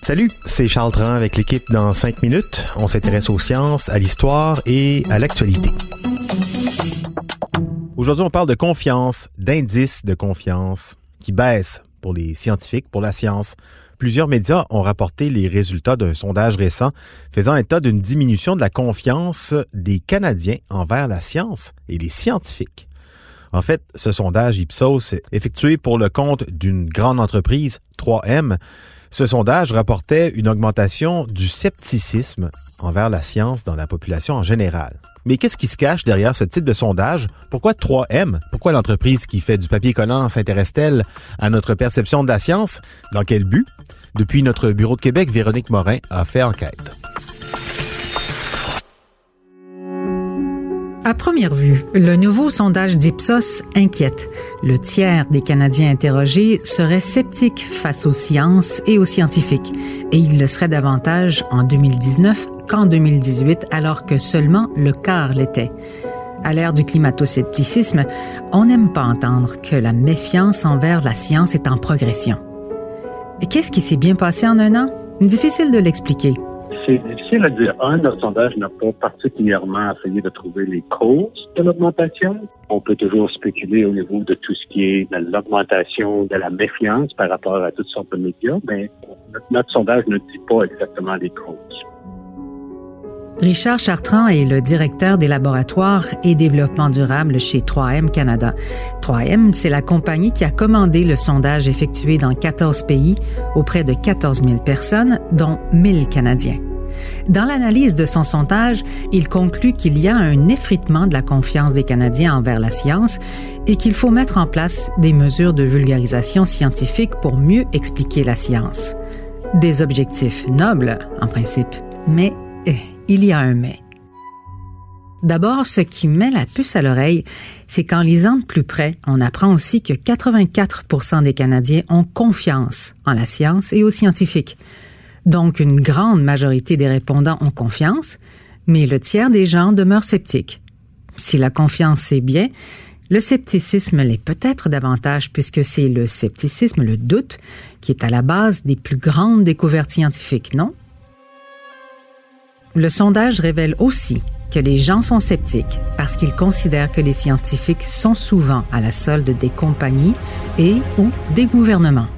Salut, c'est Charles Tran avec l'équipe dans 5 minutes. On s'intéresse aux sciences, à l'histoire et à l'actualité. Aujourd'hui, on parle de confiance, d'indices de confiance qui baissent pour les scientifiques, pour la science. Plusieurs médias ont rapporté les résultats d'un sondage récent faisant état d'une diminution de la confiance des Canadiens envers la science et les scientifiques. En fait, ce sondage Ipsos, effectué pour le compte d'une grande entreprise, 3M, ce sondage rapportait une augmentation du scepticisme envers la science dans la population en général. Mais qu'est-ce qui se cache derrière ce type de sondage? Pourquoi 3M? Pourquoi l'entreprise qui fait du papier collant s'intéresse-t-elle à notre perception de la science? Dans quel but? Depuis notre bureau de Québec, Véronique Morin a fait enquête. À première vue, le nouveau sondage d'Ipsos inquiète. Le tiers des Canadiens interrogés seraient sceptiques face aux sciences et aux scientifiques, et il le serait davantage en 2019 qu'en 2018, alors que seulement le quart l'était. À l'ère du climato-scepticisme, on n'aime pas entendre que la méfiance envers la science est en progression. Qu'est-ce qui s'est bien passé en un an? Difficile de l'expliquer. C'est difficile à dire. Un, notre sondage n'a pas particulièrement essayé de trouver les causes de l'augmentation. On peut toujours spéculer au niveau de tout ce qui est de l'augmentation de la méfiance par rapport à toutes sortes de médias, mais notre, sondage ne dit pas exactement les causes. Richard Chartrand est le directeur des laboratoires et développement durable chez 3M Canada. 3M, c'est la compagnie qui a commandé le sondage effectué dans 14 pays auprès de 14 000 personnes, dont 1000 Canadiens. Dans l'analyse de son sondage, il conclut qu'il y a un effritement de la confiance des Canadiens envers la science et qu'il faut mettre en place des mesures de vulgarisation scientifique pour mieux expliquer la science. Des objectifs nobles, en principe, mais il y a un mais. D'abord, ce qui met la puce à l'oreille, c'est qu'en lisant de plus près, on apprend aussi que 84% des Canadiens ont confiance en la science et aux scientifiques. Donc, une grande majorité des répondants ont confiance, mais le tiers des gens demeurent sceptiques. Si la confiance c'est bien, le scepticisme l'est peut-être davantage puisque c'est le scepticisme, le doute, qui est à la base des plus grandes découvertes scientifiques, non? Le sondage révèle aussi que les gens sont sceptiques parce qu'ils considèrent que les scientifiques sont souvent à la solde des compagnies et ou des gouvernements.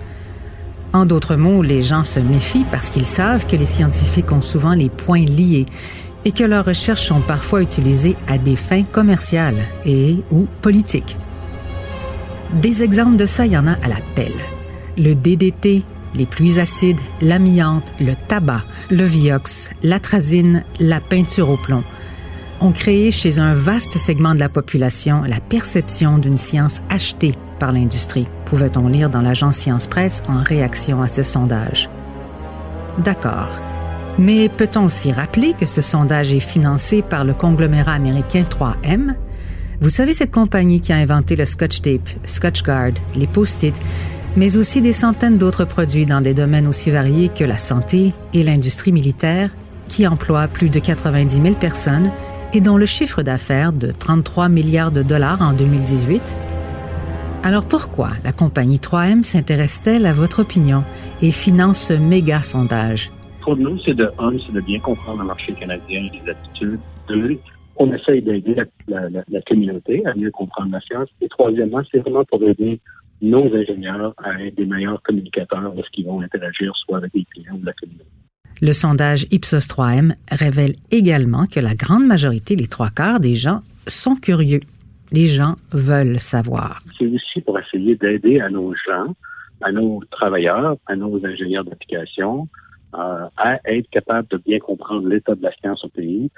En d'autres mots, les gens se méfient parce qu'ils savent que les scientifiques ont souvent les points liés et que leurs recherches sont parfois utilisées à des fins commerciales et ou politiques. Des exemples de ça, il y en a à la pelle. Le DDT, les pluies acides, l'amiante, le tabac, le vioxx, l'atrazine, la peinture au plomb ont créé chez un vaste segment de la population la perception d'une science achetée par l'industrie, pouvait-on lire dans l'agence Science Presse en réaction à ce sondage? D'accord. Mais peut-on aussi rappeler que ce sondage est financé par le conglomérat américain 3M? Vous savez, cette compagnie qui a inventé le Scotch Tape, Scotch Guard, les post-it, mais aussi des centaines d'autres produits dans des domaines aussi variés que la santé et l'industrie militaire, qui emploie plus de 90 000 personnes et dont le chiffre d'affaires de 33 milliards de dollars en 2018 alors pourquoi la compagnie 3M s'intéresse-t-elle à votre opinion et finance ce méga sondage? Pour nous, c'est de un, c'est de bien comprendre le marché canadien et les attitudes. Deux, on essaye d'aider la, communauté à mieux comprendre la science. Et troisièmement, c'est vraiment pour aider nos ingénieurs à être des meilleurs communicateurs lorsqu'ils vont interagir soit avec les clients ou la communauté. Le sondage Ipsos 3M révèle également que la grande majorité, les trois quarts des gens, sont curieux. Les gens veulent savoir. C'est aussi pour essayer d'aider à nos gens, à nos travailleurs, à nos ingénieurs d'application, euh, à être capables de bien comprendre l'état de la science au pays.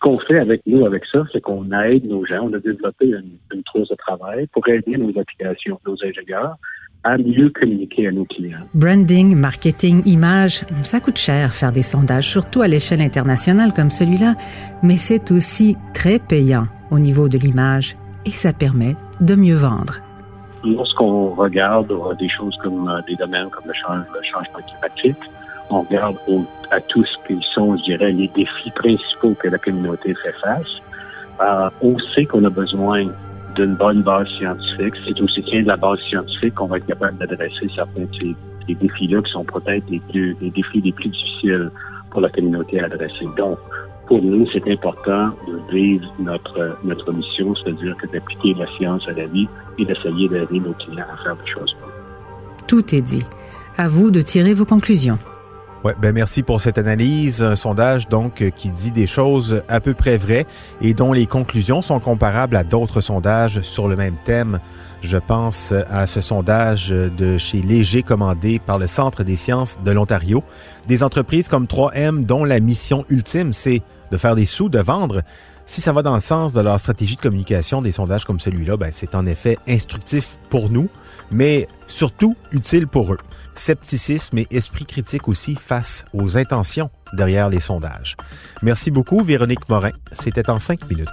Ce qu'on fait avec nous, avec ça, c'est qu'on aide nos gens. On a développé une, une trousse de travail pour aider nos applications, nos ingénieurs à mieux communiquer à nos clients. Branding, marketing, image, ça coûte cher faire des sondages, surtout à l'échelle internationale comme celui-là, mais c'est aussi très payant au niveau de l'image et ça permet de mieux vendre. Lorsqu'on regarde des choses comme euh, des domaines comme le, changement climatique, on regarde à tout ce qui sont, je dirais, les défis principaux que la communauté fait face. Euh, on sait qu'on a besoin d'une bonne base scientifique. C'est au soutien de la base scientifique qu'on va être capable d'adresser certains de ces, défis-là qui sont peut-être les, les défis les plus difficiles pour la communauté à adresser. Donc, pour nous, c'est important de vivre notre, notre mission, c'est-à-dire que d'appliquer la science à la vie et d'essayer d'aider nos clients à faire des choses. Tout est dit. À vous de tirer vos conclusions. Ouais, ben merci pour cette analyse. Un sondage donc qui dit des choses à peu près vraies et dont les conclusions sont comparables à d'autres sondages sur le même thème. Je pense à ce sondage de chez Léger commandé par le Centre des sciences de l'Ontario. Des entreprises comme 3M dont la mission ultime c'est de faire des sous, de vendre. Si ça va dans le sens de leur stratégie de communication, des sondages comme celui-là, ben c'est en effet instructif pour nous, mais surtout utile pour eux scepticisme et esprit critique aussi face aux intentions derrière les sondages. Merci beaucoup, Véronique Morin. C'était en cinq minutes.